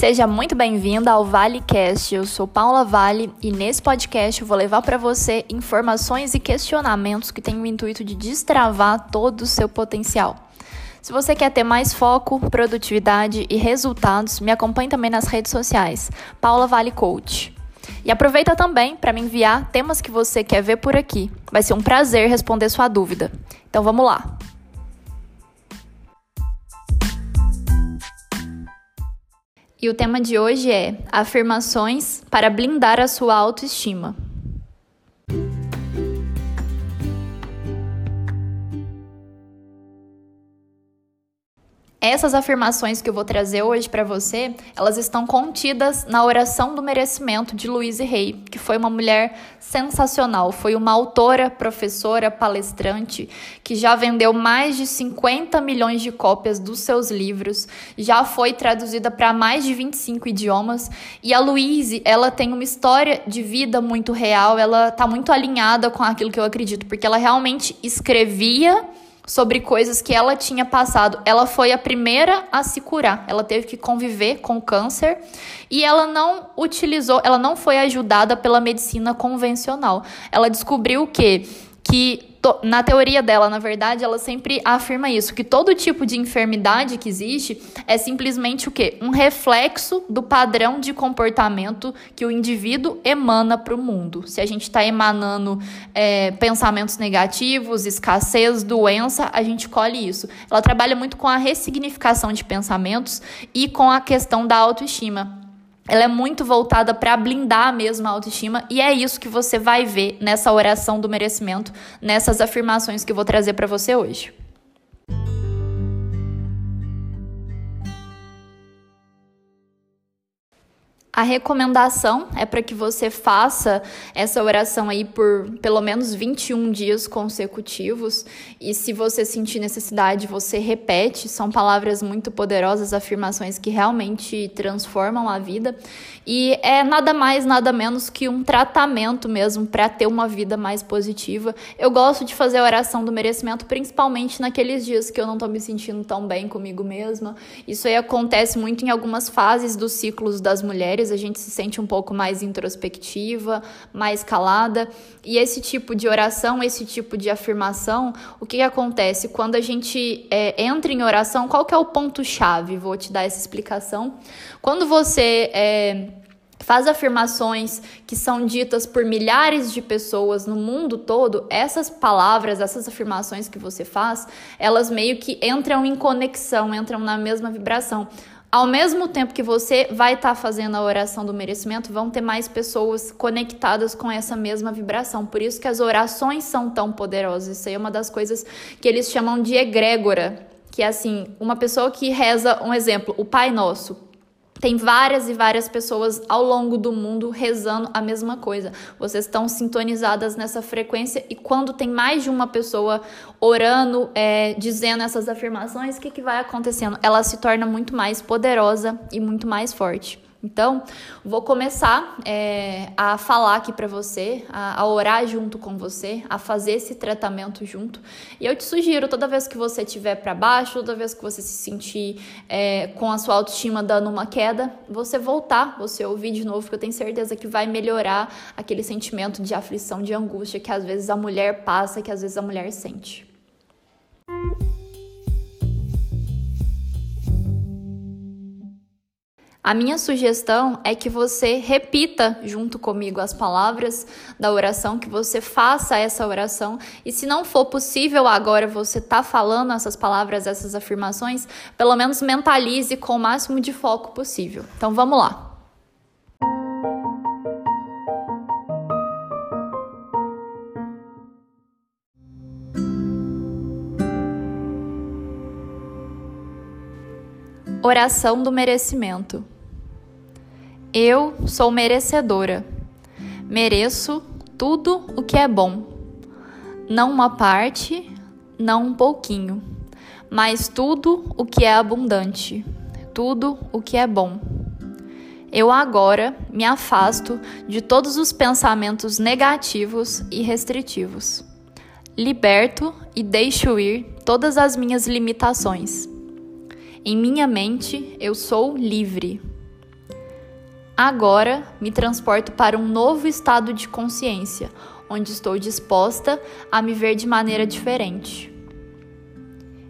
Seja muito bem-vinda ao ValeCast. Eu sou Paula Vale e nesse podcast eu vou levar para você informações e questionamentos que têm o intuito de destravar todo o seu potencial. Se você quer ter mais foco, produtividade e resultados, me acompanhe também nas redes sociais, Paula Vale Coach. E aproveita também para me enviar temas que você quer ver por aqui. Vai ser um prazer responder sua dúvida. Então vamos lá. E o tema de hoje é afirmações para blindar a sua autoestima. Essas afirmações que eu vou trazer hoje para você, elas estão contidas na Oração do Merecimento de Louise Hay, que foi uma mulher sensacional, foi uma autora, professora, palestrante, que já vendeu mais de 50 milhões de cópias dos seus livros, já foi traduzida para mais de 25 idiomas, e a Louise, ela tem uma história de vida muito real, ela está muito alinhada com aquilo que eu acredito, porque ela realmente escrevia sobre coisas que ela tinha passado. Ela foi a primeira a se curar. Ela teve que conviver com câncer e ela não utilizou, ela não foi ajudada pela medicina convencional. Ela descobriu que que na teoria dela, na verdade, ela sempre afirma isso, que todo tipo de enfermidade que existe é simplesmente o quê? Um reflexo do padrão de comportamento que o indivíduo emana para o mundo. Se a gente está emanando é, pensamentos negativos, escassez, doença, a gente colhe isso. Ela trabalha muito com a ressignificação de pensamentos e com a questão da autoestima ela é muito voltada para blindar mesmo a autoestima e é isso que você vai ver nessa oração do merecimento, nessas afirmações que eu vou trazer para você hoje. A recomendação é para que você faça essa oração aí por pelo menos 21 dias consecutivos. E se você sentir necessidade, você repete. São palavras muito poderosas, afirmações que realmente transformam a vida. E é nada mais, nada menos que um tratamento mesmo para ter uma vida mais positiva. Eu gosto de fazer a oração do merecimento, principalmente naqueles dias que eu não estou me sentindo tão bem comigo mesma. Isso aí acontece muito em algumas fases dos ciclos das mulheres a gente se sente um pouco mais introspectiva, mais calada. E esse tipo de oração, esse tipo de afirmação, o que, acontece? Quando a gente é, entra em oração, qual que é o ponto-chave? Vou te dar essa explicação. Quando você. É, faz afirmações que são ditas por milhares de pessoas no mundo todo, essas palavras, essas afirmações que você faz, elas meio que entram em conexão, entram na mesma vibração. Ao mesmo tempo que você vai estar tá fazendo a oração do merecimento, vão ter mais pessoas conectadas com essa mesma vibração. Por isso que as orações são tão poderosas. Isso aí é uma das coisas que eles chamam de egrégora, que é assim, uma pessoa que reza, um exemplo, o Pai Nosso. Tem várias e várias pessoas ao longo do mundo rezando a mesma coisa. Vocês estão sintonizadas nessa frequência e quando tem mais de uma pessoa orando, é, dizendo essas afirmações, o que, que vai acontecendo? Ela se torna muito mais poderosa e muito mais forte. Então, vou começar é, a falar aqui para você, a, a, orar junto com você, a fazer esse tratamento junto. E eu te sugiro, toda vez que você estiver para baixo, toda vez que você se sentir é, com a sua autoestima dando uma queda, você voltar, você ouvir de novo, porque eu tenho certeza que vai melhorar aquele sentimento de aflição, de angústia que às vezes a mulher passa, que às vezes a mulher sente. A minha sugestão é que você repita junto comigo as palavras da oração, que você faça essa oração. E se não for possível agora você tá falando essas palavras, essas afirmações, pelo menos mentalize com o máximo de foco possível. Então vamos lá. Oração do merecimento. Eu sou merecedora. Mereço tudo o que é bom. Não uma parte, não um pouquinho, mas tudo o que é abundante, tudo o que é bom. Eu agora me afasto de todos os pensamentos negativos e restritivos. Liberto e deixo ir todas as minhas limitações. Em minha mente, eu sou livre. Agora me transporto para um novo estado de consciência, onde estou disposta a me ver de maneira diferente.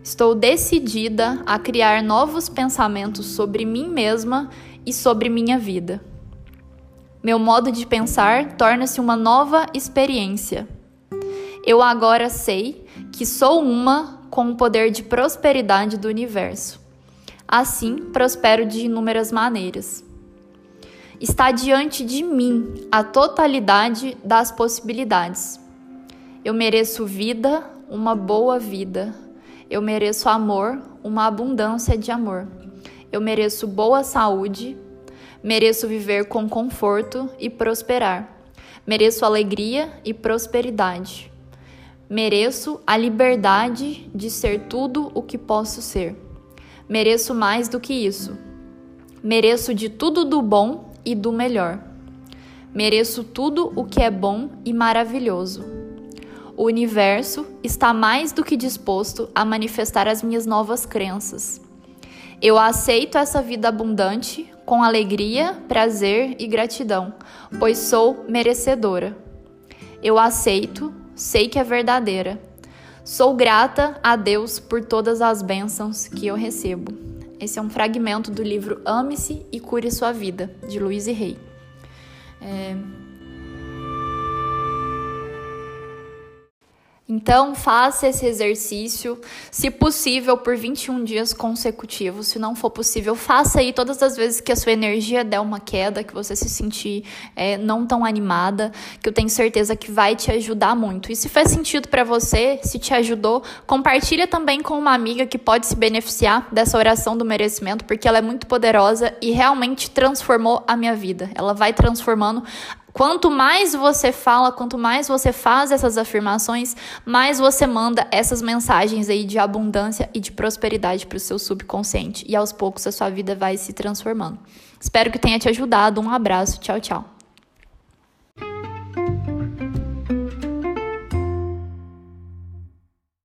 Estou decidida a criar novos pensamentos sobre mim mesma e sobre minha vida. Meu modo de pensar torna-se uma nova experiência. Eu agora sei que sou uma com o poder de prosperidade do universo. Assim, prospero de inúmeras maneiras. Está diante de mim a totalidade das possibilidades. Eu mereço vida, uma boa vida. Eu mereço amor, uma abundância de amor. Eu mereço boa saúde, mereço viver com conforto e prosperar. Mereço alegria e prosperidade. Mereço a liberdade de ser tudo o que posso ser. Mereço mais do que isso. Mereço de tudo do bom e do melhor. Mereço tudo o que é bom e maravilhoso. O universo está mais do que disposto a manifestar as minhas novas crenças. Eu aceito essa vida abundante com alegria, prazer e gratidão, pois sou merecedora. Eu aceito, sei que é verdadeira. Sou grata a Deus por todas as bênçãos que eu recebo. Esse é um fragmento do livro Ame-se e Cure Sua Vida, de Luiz e Rei. É, Então, faça esse exercício, se possível, por 21 dias consecutivos. Se não for possível, faça aí todas as vezes que a sua energia der uma queda, que você se sentir é, não tão animada, que eu tenho certeza que vai te ajudar muito. E se faz sentido para você, se te ajudou, compartilha também com uma amiga que pode se beneficiar dessa oração do merecimento, porque ela é muito poderosa e realmente transformou a minha vida. Ela vai transformando Quanto mais você fala, quanto mais você faz essas afirmações, mais você manda essas mensagens aí de abundância e de prosperidade para o seu subconsciente. E aos poucos a sua vida vai se transformando. Espero que tenha te ajudado. Um abraço. Tchau, tchau.